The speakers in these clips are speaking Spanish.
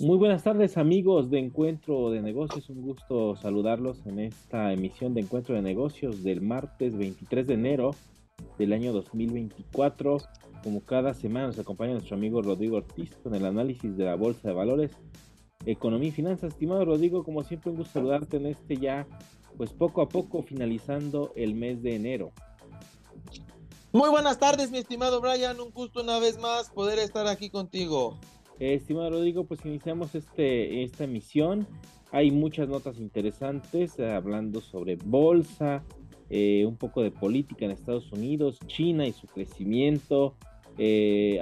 Muy buenas tardes amigos de Encuentro de Negocios, un gusto saludarlos en esta emisión de Encuentro de Negocios del martes 23 de enero del año 2024. Como cada semana nos acompaña nuestro amigo Rodrigo Ortiz con el análisis de la Bolsa de Valores, Economía y Finanzas. Estimado Rodrigo, como siempre un gusto saludarte en este ya, pues poco a poco finalizando el mes de enero. Muy buenas tardes, mi estimado Brian. Un gusto una vez más poder estar aquí contigo. Eh, estimado Rodrigo, pues iniciamos este, esta emisión. Hay muchas notas interesantes eh, hablando sobre bolsa, eh, un poco de política en Estados Unidos, China y su crecimiento,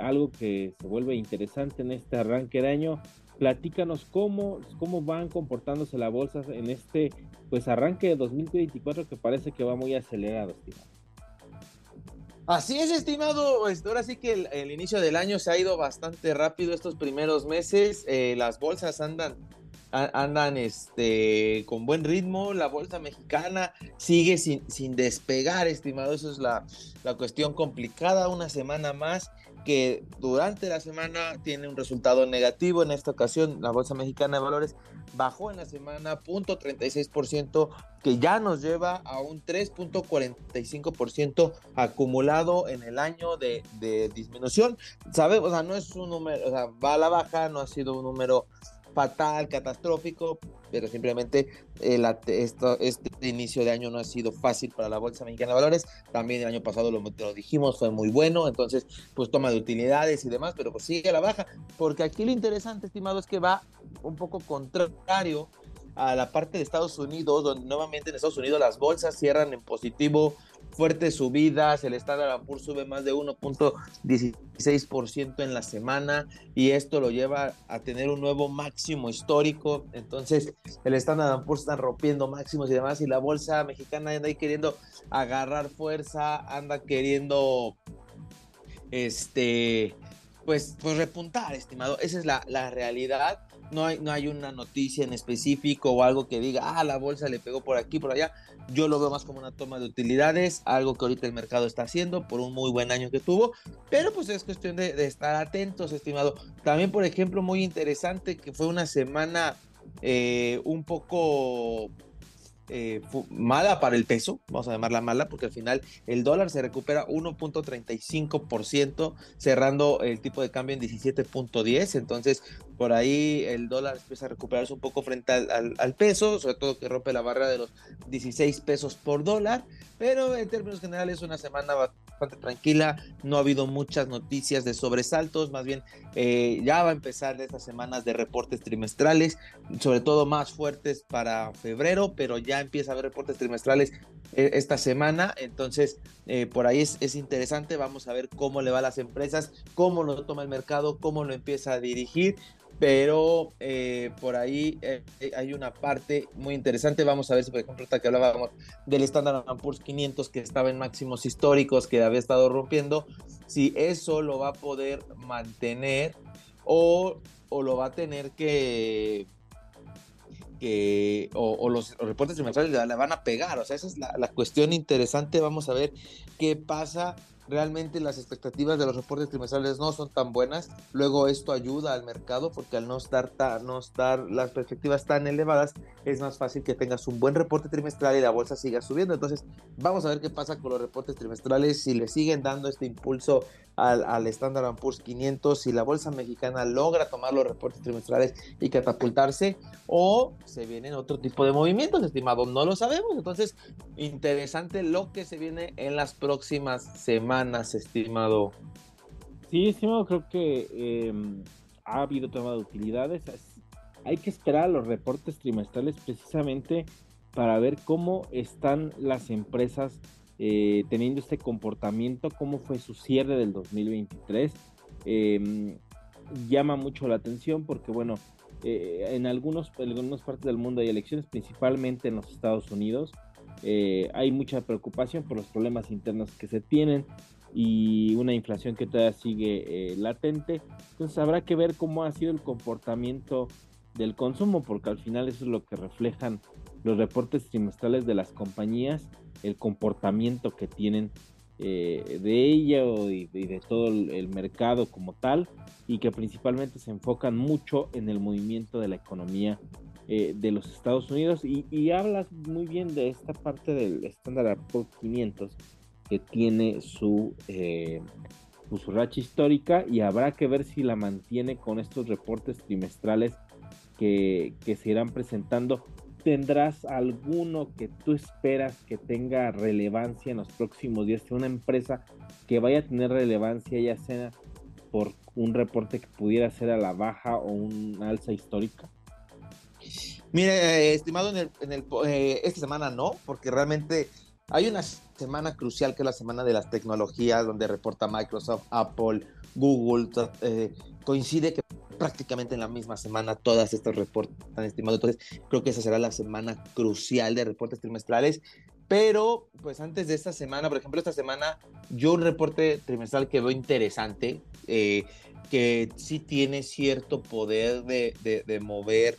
algo que se vuelve interesante en este arranque de año. Platícanos cómo, cómo van comportándose las bolsas en este pues arranque de 2024 que parece que va muy acelerado, estimado. Así es, estimado. Pues, ahora sí que el, inicio del año se ha ido bastante rápido estos primeros meses. Eh, las bolsas andan, andan este, con buen ritmo. La bolsa mexicana sigue sin, sin despegar, estimado. Eso es la, la cuestión complicada. Una semana más que durante la semana tiene un resultado negativo. En esta ocasión, la Bolsa Mexicana de Valores bajó en la semana 0.36%, que ya nos lleva a un 3.45% acumulado en el año de, de disminución. Sabemos, o sea, no es un número, o sea, va a la baja, no ha sido un número fatal, catastrófico, pero simplemente el, esto, este inicio de año no ha sido fácil para la Bolsa Mexicana de Valores. También el año pasado lo, lo, dijimos, fue muy bueno, entonces pues toma de utilidades y demás, pero pues sigue a la baja, porque aquí lo interesante, estimado, es que va un poco contrario a la parte de Estados Unidos, donde nuevamente en Estados Unidos las bolsas cierran en positivo, fuertes subidas, el Standard Poor's sube más de 1.16% en la semana y esto lo lleva a tener un nuevo máximo histórico. Entonces, el Standard Poor's está rompiendo máximos y demás y la bolsa mexicana anda ahí queriendo agarrar fuerza, anda queriendo este pues, pues repuntar, estimado. Esa es la, la realidad no hay, no hay una noticia en específico o algo que diga, ah, la bolsa le pegó por aquí, por allá. Yo lo veo más como una toma de utilidades, algo que ahorita el mercado está haciendo por un muy buen año que tuvo, pero pues es cuestión de, estar atentos, estimado. También, por ejemplo, muy interesante que fue una semana eh, un poco eh, mala para el peso, vamos a llamarla mala, porque al final el dólar se recupera 1.35%, cerrando el tipo de cambio en 17.10, entonces por ahí el dólar empieza a recuperarse un poco frente al, al, peso, sobre todo que rompe la barra de los 16 pesos por dólar, pero en términos generales una semana bastante tranquila, no ha habido muchas noticias de sobresaltos, más bien eh, ya va a empezar estas semanas de reportes trimestrales, sobre todo más fuertes para febrero, pero ya empieza a haber reportes trimestrales eh, esta semana, entonces eh, por ahí es, es, interesante, vamos a ver cómo le va a las empresas, cómo lo toma el mercado, cómo lo empieza a dirigir, pero eh, por ahí eh, hay una parte muy interesante. Vamos a ver si, por ejemplo, hasta que hablábamos del Standard Poor's 500 que estaba en máximos históricos, que había estado rompiendo, si eso lo va a poder mantener o, o lo va a tener que o, los, reportes trimestrales le, van a pegar. O sea, esa es la, la, cuestión interesante. Vamos a ver qué pasa realmente las expectativas de los reportes trimestrales no son tan buenas. Luego esto ayuda al mercado porque al no estar, no estar las perspectivas tan elevadas, es más fácil que tengas un buen reporte trimestral y la bolsa siga subiendo. Entonces, vamos a ver qué pasa con los reportes trimestrales, si le siguen dando este impulso al, al Standard Poor's 500, si la bolsa mexicana logra tomar los reportes trimestrales y catapultarse, o se vienen otro tipo de movimientos, estimado, no lo sabemos. Entonces, interesante lo que se viene en las próximas semanas, estimado. Sí, estimado, creo que em, ha habido toma de utilidades. Hay que esperar a los reportes trimestrales precisamente para ver cómo están las empresas eh, teniendo este comportamiento, cómo fue su cierre del 2023. Em, llama mucho la atención porque, bueno, eh, en, algunos, en algunas partes del mundo hay elecciones, principalmente en los Estados Unidos. Eh, hay mucha preocupación por los problemas internos que se tienen y una inflación que todavía sigue latente. Entonces habrá que ver cómo ha sido el comportamiento del consumo, porque al final eso es lo que reflejan los reportes trimestrales de las compañías, el comportamiento que tienen eh, de ella y, de todo el, mercado como tal, y que principalmente se enfocan mucho en el movimiento de la economía eh, de los Estados Unidos. Y, hablas muy bien de esta parte del Standard Poor's 500 que tiene su, eh, pues, su racha histórica y habrá que ver si la mantiene con estos reportes trimestrales que, que se irán presentando ¿Tendrás alguno que tú esperas que tenga relevancia en los próximos días? Una empresa que vaya a tener relevancia, ya sea por un reporte que pudiera ser a la baja o un alza histórica. Mire, eh, estimado, en el, en eh, esta semana no, porque realmente hay una semana crucial que es la semana de las tecnologías, donde reporta Microsoft, Apple, Google. Eh, coincide que prácticamente en la misma semana todas estos reportes están estimados. Entonces, creo que esa será la semana crucial de reportes trimestrales. Pero, pues antes de esta semana, por ejemplo, esta semana, yo un reporte trimestral que veo interesante, eh, que sí tiene cierto poder de, de, mover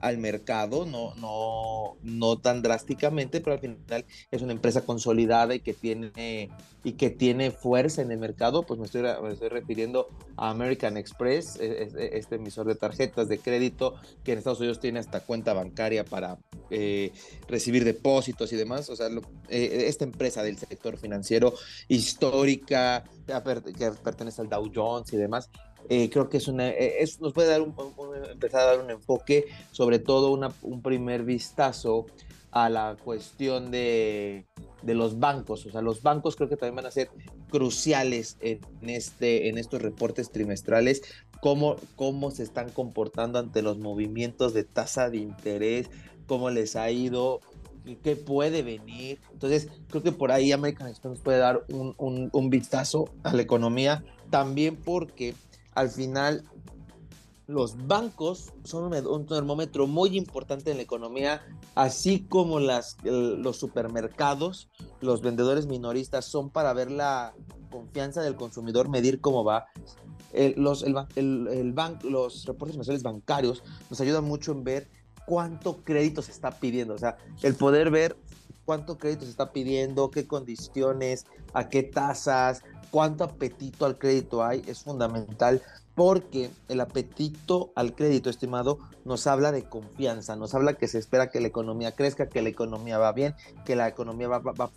al mercado, no, no, no tan drásticamente, pero al final es una empresa consolidada y que tiene, y que tiene fuerza en el mercado, pues me estoy, me estoy refiriendo a American Express, e, e, este emisor de tarjetas de crédito que en Estados Unidos tiene hasta cuenta bancaria para eh, recibir depósitos y demás, o sea, eh, esta empresa del sector financiero histórica que pertenece al Dow Jones y demás, eh, creo que es una, eh, nos puede dar un, empezar a dar un enfoque, sobre todo un primer vistazo a la cuestión de, de, los bancos. O sea, los bancos creo que también van a ser cruciales en, este, en estos reportes trimestrales, cómo, cómo se están comportando ante los movimientos de tasa de interés, cómo les ha ido, qué puede venir. Entonces, creo que por ahí American Express puede dar un, un, un vistazo a la economía, también porque al final los bancos son un, termómetro muy importante en la economía, así como las, los supermercados, los vendedores minoristas son para ver la confianza del consumidor, medir cómo va. los, el, los reportes mensuales bancarios nos ayudan mucho en ver cuánto crédito se está pidiendo, o sea, el poder ver cuánto crédito se está pidiendo, qué condiciones, a qué tasas, cuánto apetito al crédito hay, es fundamental porque el apetito al crédito, estimado, nos habla de confianza, nos habla que se espera que la economía crezca, que la economía va bien, que la economía va, va,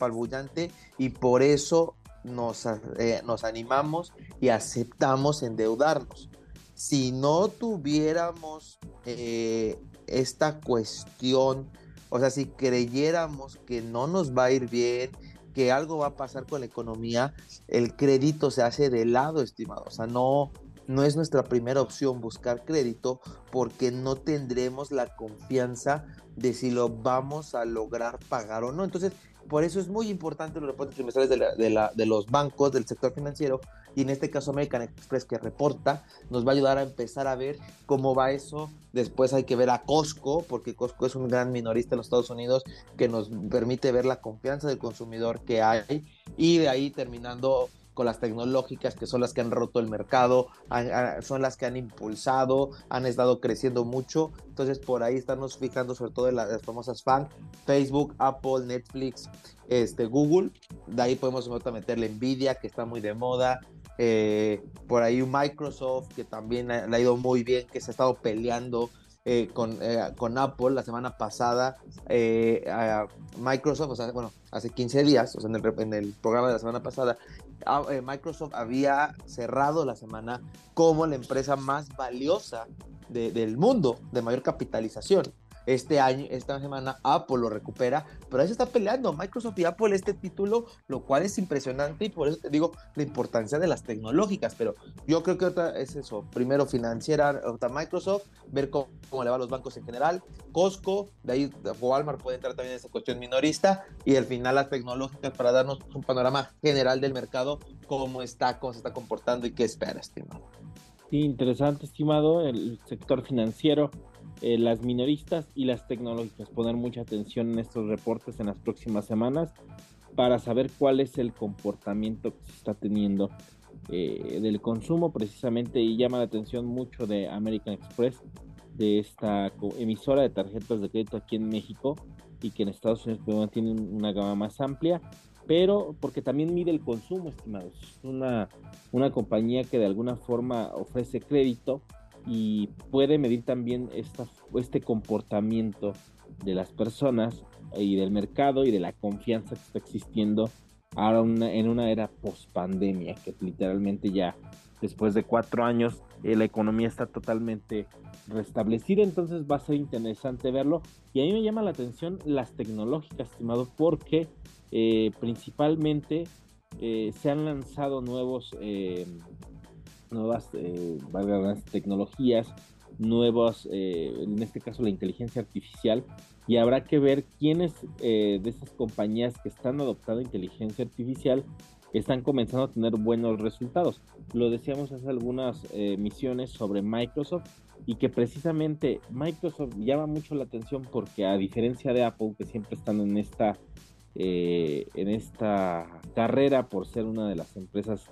y por eso nos, eh, nos animamos y aceptamos endeudarnos. Si no tuviéramos eh, esta cuestión, o sea, si creyéramos que no nos va a ir bien, que algo va a pasar con la economía, el crédito se hace de lado, estimado. O sea, no, no es nuestra primera opción buscar crédito porque no tendremos la confianza de si lo vamos a lograr pagar o no. Entonces, por eso es muy importante los reportes trimestrales de, de, los bancos, del sector financiero, y en este caso American Express que reporta, nos va a ayudar a empezar a ver cómo va eso. Después hay que ver a Costco, porque Costco es un gran minorista en los Estados Unidos que nos permite ver la confianza del consumidor que hay, y de ahí terminando con las tecnológicas que son las que han roto el mercado, son las que han impulsado, han estado creciendo mucho. Entonces por ahí estamos fijando sobre todo en las, famosas fan, Facebook, Apple, Netflix, este, Google. De ahí podemos meterle Nvidia, que está muy de moda. Eh, por ahí Microsoft, que también le ha ido muy bien, que se ha estado peleando eh, con, eh, con, Apple la semana pasada, Microsoft, o sea, bueno, hace 15 días, o sea, en el, en el, programa de la semana pasada, eh, Microsoft había cerrado la semana como la empresa más valiosa del mundo, de mayor capitalización. Este año, esta semana, Apple lo recupera, pero ahí se está peleando Microsoft y Apple este título, lo cual es impresionante y por eso te digo la importancia de las tecnológicas. Pero yo creo que otra es eso: primero financiera, otra Microsoft, ver cómo, le va a los bancos en general, Costco, de ahí Walmart puede entrar también en esa cuestión minorista y al final las tecnológicas para darnos un panorama general del mercado, cómo está, cómo se está comportando y qué espera, estimado. Sí, interesante, estimado, el sector financiero eh, las minoristas y las tecnológicas. Poner mucha atención en estos reportes en las próximas semanas para saber cuál es el comportamiento que se está teniendo eh, del consumo precisamente y llama la atención mucho de American Express, de esta emisora de tarjetas de crédito aquí en México, y que en Estados Unidos pues, tienen una gama más amplia, pero porque también mide el consumo, estimados. Es una, una compañía que de alguna forma ofrece crédito y puede medir también esta, este comportamiento de las personas y del mercado y de la confianza que está existiendo ahora en una era post pandemia, que literalmente ya después de cuatro años eh, la economía está totalmente restablecida, entonces va a ser interesante verlo. Y a mí me llama la atención las tecnológicas, estimado, porque eh, principalmente eh, se han lanzado nuevos, nuevas tecnologías, nuevas, en este caso la inteligencia artificial, y habrá que ver quiénes de esas compañías que están adoptando inteligencia artificial están comenzando a tener buenos resultados. Lo decíamos hace algunas eh, misiones sobre Microsoft y que precisamente Microsoft llama mucho la atención porque a diferencia de Apple que siempre están en esta eh, en esta carrera por ser una de las empresas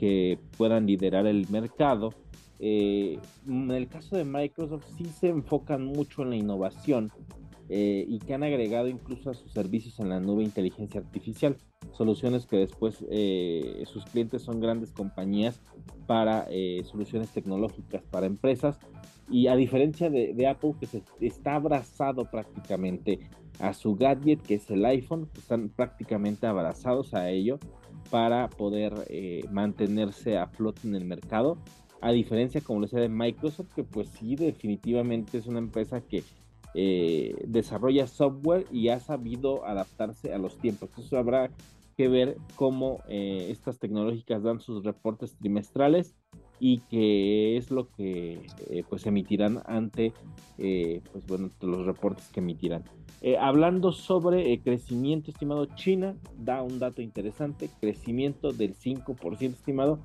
que puedan liderar el mercado. Eh, en el caso de Microsoft sí se enfocan mucho en la innovación eh, y que han agregado incluso a sus servicios en la nube inteligencia artificial, soluciones que después eh, sus clientes son grandes compañías para soluciones tecnológicas para empresas. Y a diferencia de, de, Apple que se está abrazado prácticamente a su gadget que es el iPhone, están prácticamente abrazados a ello para poder mantenerse a flote en el mercado a diferencia como lo decía de Microsoft que pues sí definitivamente es una empresa que eh, desarrolla software y ha sabido adaptarse a los tiempos. Entonces habrá que ver cómo eh, estas tecnológicas dan sus reportes trimestrales y qué es lo que eh, pues emitirán ante pues bueno los reportes que emitirán. hablando sobre crecimiento estimado, China da un dato interesante, crecimiento del 5% estimado,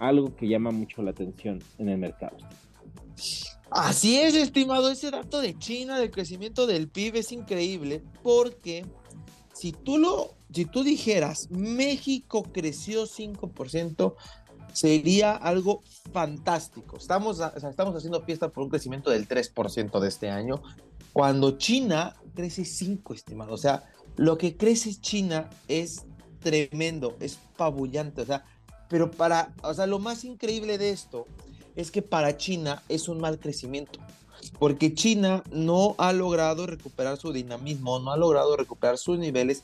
algo que llama mucho la atención en el mercado. Así es, estimado, ese dato de China, del crecimiento del PIB es increíble porque si tú lo, si tú dijeras México creció 5%, sería algo fantástico. Estamos, estamos haciendo fiesta por un crecimiento del 3% de este año, cuando China crece 5, estimado. O sea, lo que crece China es tremendo, es pabullante, o sea, pero para, o sea, lo más increíble de esto es que para China es un mal crecimiento, porque China no ha logrado recuperar su dinamismo, no ha logrado recuperar sus niveles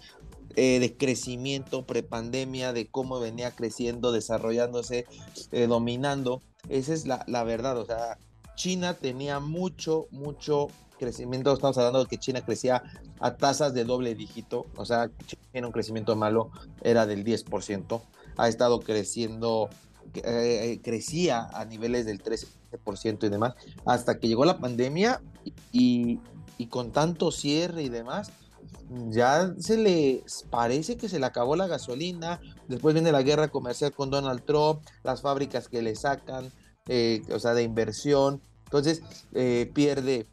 eh, de crecimiento prepandemia, de cómo venía creciendo, desarrollándose, eh, dominando. Esa es la, la verdad, o sea, China tenía mucho, mucho crecimiento, estamos hablando de que China crecía a tasas de doble dígito, o sea, tiene un crecimiento malo, era del 10%, ha estado creciendo eh, crecía a niveles del 13% y demás, hasta que llegó la pandemia y, con tanto cierre y demás, ya se le parece que se le acabó la gasolina, después viene la guerra comercial con Donald Trump, las fábricas que le sacan, eh, o sea, de inversión, entonces pierde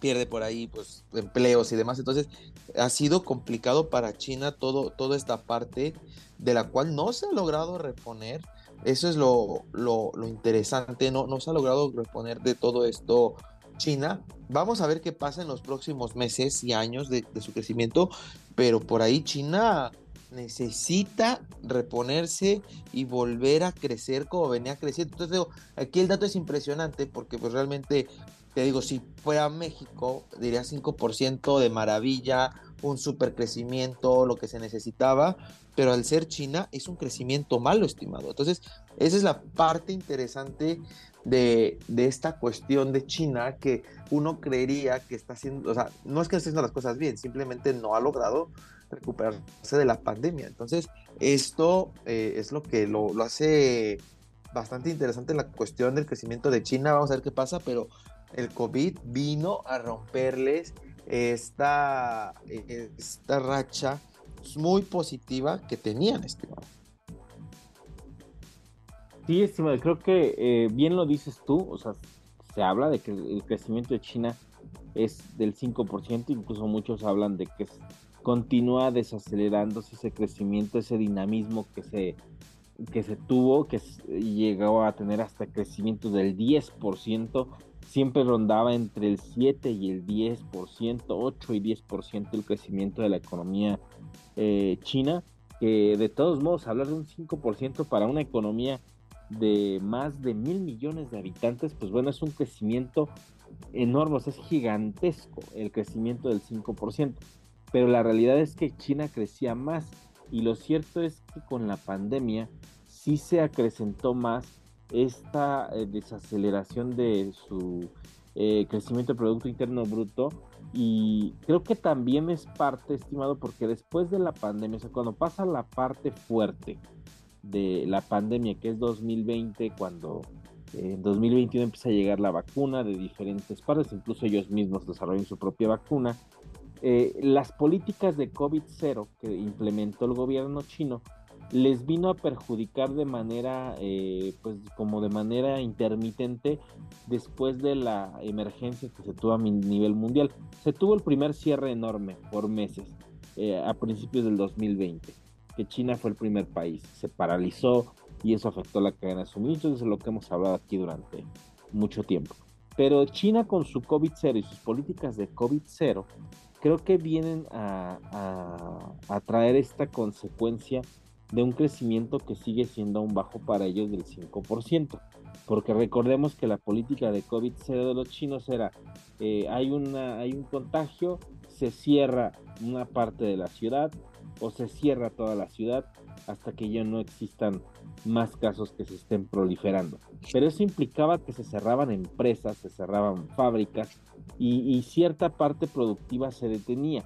pierde por ahí pues empleos y demás. Entonces ha sido complicado para China todo, toda esta parte de la cual no se ha logrado reponer. Eso es lo, lo, interesante, no, no se ha logrado reponer de todo esto China. Vamos a ver qué pasa en los próximos meses y años de, su crecimiento, pero por ahí China necesita reponerse y volver a crecer como venía creciendo. Entonces aquí el dato es impresionante porque pues realmente, te digo, si fuera México, diría 5% de maravilla, un super crecimiento, lo que se necesitaba, pero al ser China es un crecimiento malo, estimado. Entonces, esa es la parte interesante de, esta cuestión de China que uno creería que está haciendo, o sea, no es que esté haciendo las cosas bien, simplemente no ha logrado recuperarse de la pandemia. Entonces, esto eh, es lo que lo, lo hace bastante interesante la cuestión del crecimiento de China. Vamos a ver qué pasa, pero el COVID vino a romperles esta, esta racha muy positiva que tenían, estimado. Sí, estimado, creo que eh, bien lo dices tú, o sea, se habla de que el crecimiento de China es del 5%, incluso muchos hablan de que continúa desacelerándose ese crecimiento, ese dinamismo que se, que se tuvo, que llegó a tener hasta crecimiento del 10%, siempre rondaba entre el 7 y el 10%, 8 y 10% el crecimiento de la economía eh, china, que de todos modos hablar de un 5% para una economía de más de mil millones de habitantes, pues bueno, es un crecimiento enorme, es gigantesco el crecimiento del 5%, pero la realidad es que China crecía más y lo cierto es que con la pandemia sí se acrecentó más esta eh, desaceleración de su eh, crecimiento del Producto Interno Bruto. Y creo que también es parte, estimado, porque después de la pandemia, o sea, cuando pasa la parte fuerte de la pandemia, que es 2020, cuando eh, en 2021 empieza a llegar la vacuna de diferentes partes, incluso ellos mismos desarrollan su propia vacuna, las políticas de COVID-0 que implementó el gobierno chino les vino a perjudicar de manera, eh, pues como de manera intermitente después de la emergencia que se tuvo a nivel mundial. Se tuvo el primer cierre enorme por meses eh, a principios del 2020, que China fue el primer país, se paralizó y eso afectó la cadena de suministros, es lo que hemos hablado aquí durante mucho tiempo. Pero China con su COVID-0 y sus políticas de COVID-0 creo que vienen a, a, a traer esta consecuencia de un crecimiento que sigue siendo aún bajo para ellos del 5%. Porque recordemos que la política de COVID-0 de los chinos era, eh, hay, una, hay un contagio, se cierra una parte de la ciudad o se cierra toda la ciudad hasta que ya no existan más casos que se estén proliferando. Pero eso implicaba que se cerraban empresas, se cerraban fábricas y cierta parte productiva se detenía.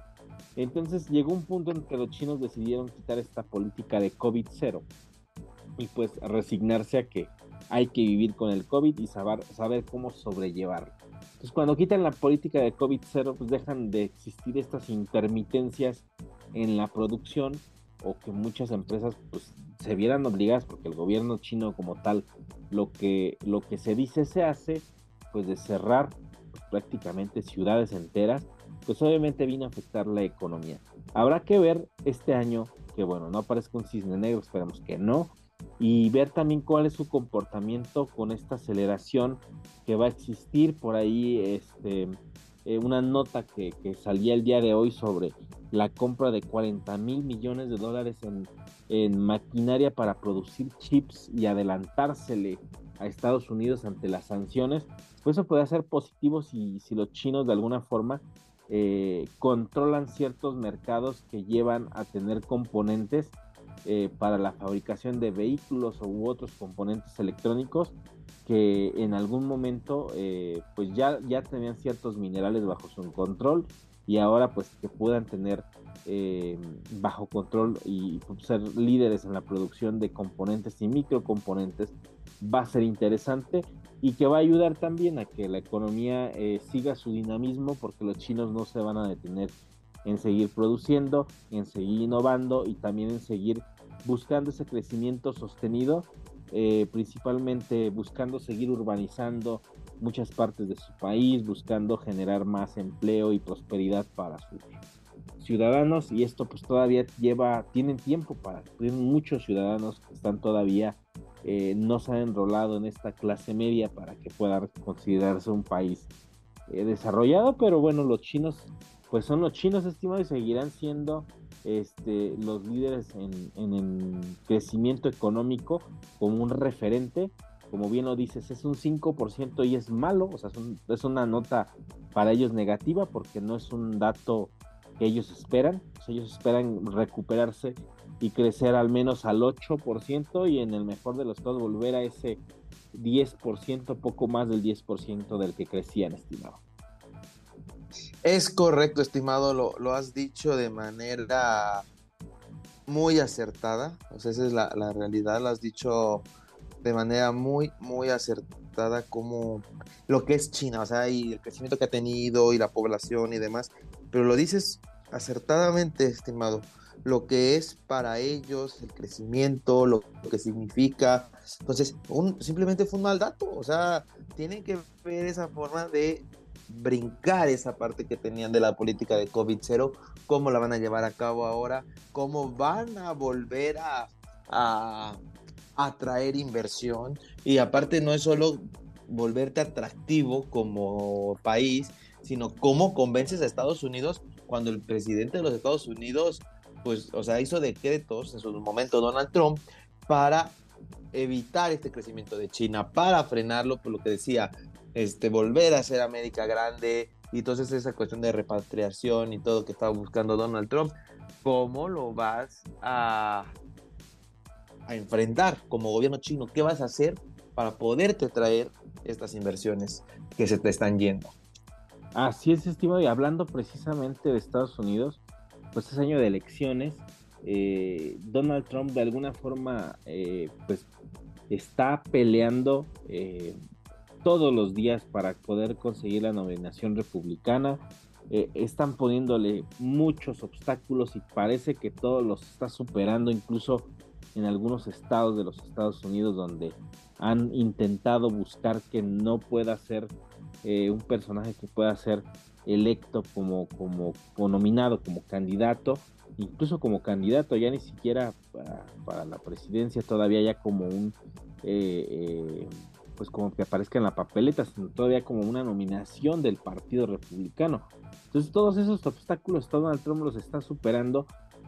Entonces llegó un punto en que los chinos decidieron quitar esta política de COVID-0 y pues resignarse a que hay que vivir con el COVID y saber, saber cómo sobrellevarlo. Entonces cuando quitan la política de COVID-0 pues dejan de existir estas intermitencias en la producción o que muchas empresas pues se vieran obligadas porque el gobierno chino como tal lo que lo que se dice se hace pues de cerrar pues, prácticamente ciudades enteras pues obviamente vino a afectar la economía. Habrá que ver este año, que bueno, no aparezca un cisne negro, esperemos que no, y ver también cuál es su comportamiento con esta aceleración que va a existir por ahí, este, eh, una nota que, salía el día de hoy sobre la compra de 40 mil millones de dólares en, en maquinaria para producir chips y adelantársele a Estados Unidos ante las sanciones, pues eso puede ser positivo si, si los chinos de alguna forma eh, controlan ciertos mercados que llevan a tener componentes eh, para la fabricación de vehículos u otros componentes electrónicos que en algún momento eh, pues ya, ya tenían ciertos minerales bajo su control y ahora pues que puedan tener bajo control y ser líderes en la producción de componentes y microcomponentes va a ser interesante y que va a ayudar también a que la economía eh, siga su dinamismo porque los chinos no se van a detener en seguir produciendo, en seguir innovando y también en seguir buscando ese crecimiento sostenido, eh, principalmente buscando seguir urbanizando muchas partes de su país, buscando generar más empleo y prosperidad para sus ciudadanos. Y esto pues todavía lleva, tienen tiempo para, tienen muchos ciudadanos que están todavía eh, no se ha enrolado en esta clase media para que pueda considerarse un país eh, desarrollado, pero bueno, los chinos, pues son los chinos estimados y seguirán siendo este, los líderes en, crecimiento económico como un referente. Como bien lo dices, es un 5% y es malo, o sea, es una nota para ellos negativa porque no es un dato que ellos esperan. ellos esperan recuperarse y crecer al menos al 8% y en el mejor de los casos volver a ese 10%, poco más del 10% del que crecían, estimado. Es correcto, estimado, lo, lo has dicho de manera muy acertada, o sea, esa es la, la, realidad, lo has dicho de manera muy, muy acertada como lo que es China, o sea, y el crecimiento que ha tenido y la población y demás, pero lo dices acertadamente, estimado lo que es para ellos el crecimiento, lo, que significa. Entonces, simplemente fue un mal dato. O sea, tienen que ver esa forma de brincar esa parte que tenían de la política de COVID-0, cómo la van a llevar a cabo ahora, cómo van a volver a, a atraer inversión. Y aparte no es solo volverte atractivo como país, sino cómo convences a Estados Unidos cuando el presidente de los Estados Unidos, pues, o sea, hizo decretos en su momento Donald Trump para evitar este crecimiento de China, para frenarlo, por lo que decía, este, volver a ser América grande, y entonces esa cuestión de repatriación y todo que estaba buscando Donald Trump, ¿cómo lo vas a, a enfrentar como gobierno chino? ¿Qué vas a hacer para poderte traer estas inversiones que se te están yendo? Así es, estimado, y hablando precisamente de Estados Unidos, pues es año de elecciones, eh, Donald Trump de alguna forma eh, pues está peleando eh, todos los días para poder conseguir la nominación republicana. están poniéndole muchos obstáculos y parece que todos los está superando, incluso en algunos estados de los Estados Unidos donde han intentado buscar que no pueda ser un personaje que pueda ser electo como, como, como nominado como candidato incluso como candidato, ya ni siquiera para, la presidencia, todavía ya como un, eh, eh, pues como que aparezca en la papeleta, sino todavía como una nominación del Partido Republicano. Entonces todos esos obstáculos Donald Trump los está superando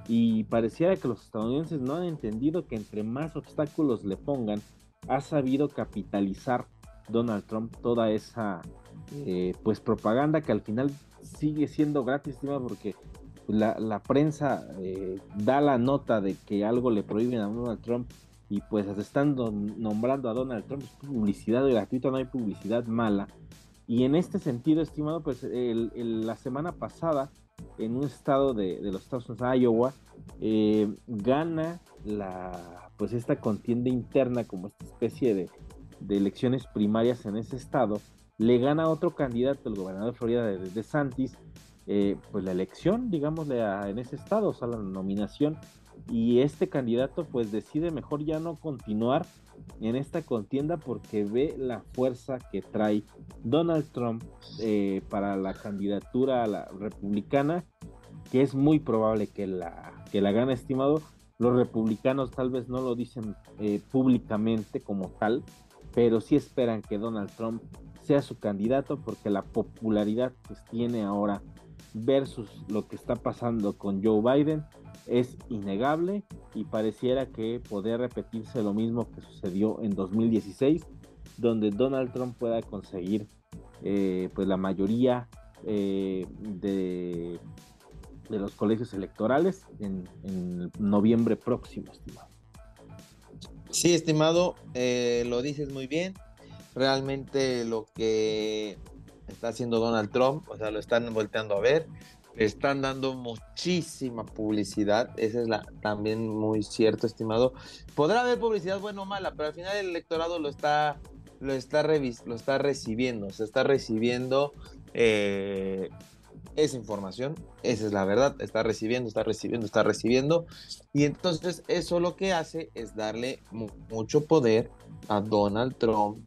y pareciera que los estadounidenses no han entendido que entre más obstáculos le pongan, ha sabido capitalizar Donald Trump toda esa eh, pues propaganda que al final sigue siendo gratis, porque la, prensa eh, da la nota de que algo le prohíben a Donald Trump y pues están nombrando a Donald Trump publicidad gratuita, no hay publicidad mala. Y en este sentido, estimado, pues la semana pasada, en un estado de, los Estados Unidos, Iowa, eh, gana la, pues esta contienda interna como esta especie de, de, elecciones primarias en ese estado, le gana a otro candidato, el gobernador de Florida de, de Santis, eh, pues la elección, digámosle, en ese estado, o sea, la nominación, y este candidato pues decide mejor ya no continuar en esta contienda porque ve la fuerza que trae Donald Trump eh, para la candidatura a la republicana, que es muy probable que la, que la gane, estimado. Los republicanos tal vez no lo dicen eh, públicamente como tal, pero sí esperan que Donald Trump sea su candidato porque la popularidad que tiene ahora versus lo que está pasando con Joe Biden es innegable y pareciera que podría repetirse lo mismo que sucedió en 2016, donde Donald Trump pueda conseguir eh, pues la mayoría eh, de, de, los colegios electorales en, noviembre próximo, estimado. Sí, estimado, eh, lo dices muy bien. Realmente lo que está haciendo Donald Trump, o sea, lo están volteando a ver, están dando muchísima publicidad, esa es la también muy cierto, estimado. Podrá haber publicidad buena o mala, pero al final el electorado lo está lo está lo está recibiendo, se está recibiendo eh, esa información, esa es la verdad, está recibiendo, está recibiendo, está recibiendo, y entonces eso lo que hace es darle mucho poder a Donald Trump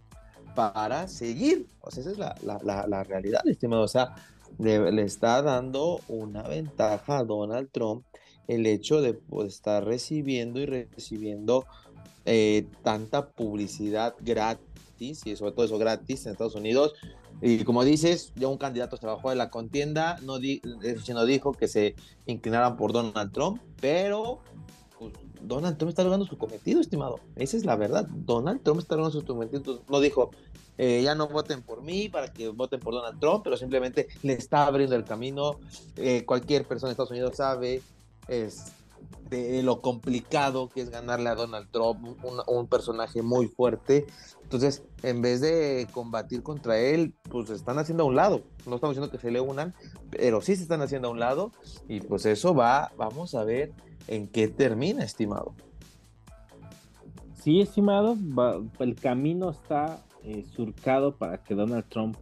para seguir. O sea, esa es la, realidad, estimado. O sea, le, está dando una ventaja a Donald Trump el hecho de pues, estar recibiendo y recibiendo eh, tanta publicidad gratis, y sobre todo eso gratis en Estados Unidos. Y como dices, ya un candidato se bajó de la contienda, no, no dijo que se inclinaran por Donald Trump, pero pues, Donald Trump está logrando su cometido, estimado. Esa es la verdad. Donald Trump está logrando su cometido. No dijo, eh, ya no voten por mí para que voten por Donald Trump, pero simplemente le está abriendo el camino. Eh, cualquier persona en Estados Unidos sabe es, de lo complicado que es ganarle a Donald Trump, un, personaje muy fuerte. Entonces, en vez de combatir contra él, pues se están haciendo a un lado. No estamos diciendo que se le unan, pero sí se están haciendo a un lado. Y pues eso va, vamos a ver en qué termina, estimado. Sí, estimado, el camino está eh, surcado para que Donald Trump,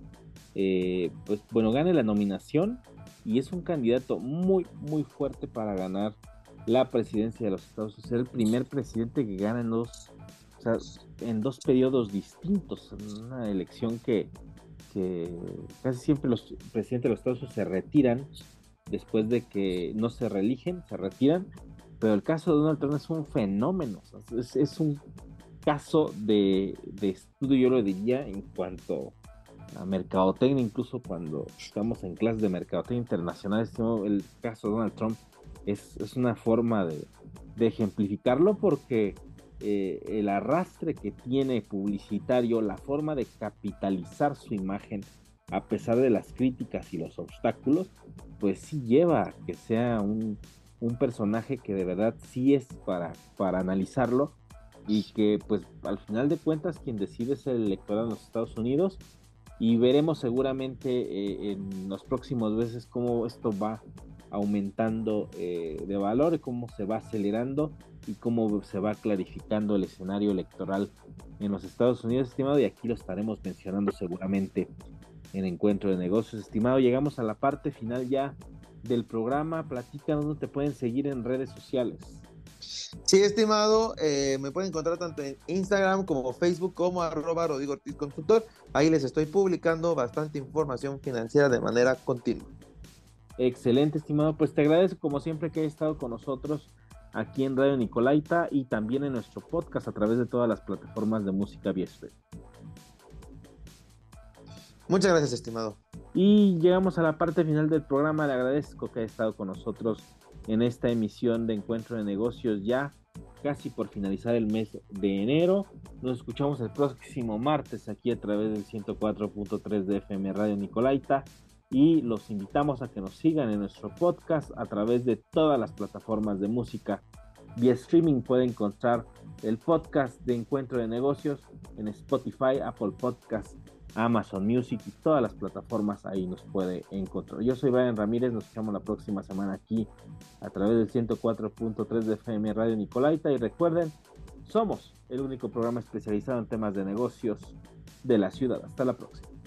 eh, pues bueno, gane la nominación y es un candidato muy, muy fuerte para ganar la presidencia de los Estados Unidos. Ser el primer presidente que gana en dos, o sea, en dos periodos distintos, en una elección que, que casi siempre los presidentes de los Estados Unidos se retiran después de que no se reeligen, se retiran pero el caso de Donald Trump es un fenómeno, es, un caso de, estudio, yo lo diría, en cuanto a mercadotecnia, incluso cuando estamos en clases de mercadotecnia internacional, el caso de Donald Trump es, una forma de, ejemplificarlo porque eh, el arrastre que tiene publicitario, la forma de capitalizar su imagen, a pesar de las críticas y los obstáculos, pues sí lleva a que sea un, personaje que de verdad sí es para, para analizarlo y que pues al final de cuentas quien decide es el electorado en los Estados Unidos y veremos seguramente eh, en los próximos meses cómo esto va aumentando eh, de valor, cómo se va acelerando y cómo se va clarificando el escenario electoral en los Estados Unidos, estimado, y aquí lo estaremos mencionando seguramente en Encuentro de Negocios, estimado. Llegamos a la parte final ya del programa. Platícanos dónde te pueden seguir en redes sociales. Sí, estimado, eh, me pueden encontrar tanto en Instagram como Facebook como arroba Rodrigo Ortiz Consultor. Ahí les estoy publicando bastante información financiera de manera continua. Excelente, estimado. Pues te agradezco como siempre que hayas estado con nosotros aquí en Radio Nicolaita y también en nuestro podcast a través de todas las plataformas de música vía Muchas gracias, estimado. Y llegamos a la parte final del programa. Le agradezco que haya estado con nosotros en esta emisión de Encuentro de Negocios ya casi por finalizar el mes de enero. Nos escuchamos el próximo martes aquí a través del 104.3 de FM Radio Nicolaita y los invitamos a que nos sigan en nuestro podcast a través de todas las plataformas de música. Vía streaming puede encontrar el podcast de Encuentro de Negocios en Spotify, Apple Podcast, Amazon Music y todas las plataformas ahí nos puede encontrar. Yo soy Brian Ramírez, nos escuchamos la próxima semana aquí a través del 104.3 de FM Radio Nicolaita y recuerden, somos el único programa especializado en temas de negocios de la ciudad. Hasta la próxima.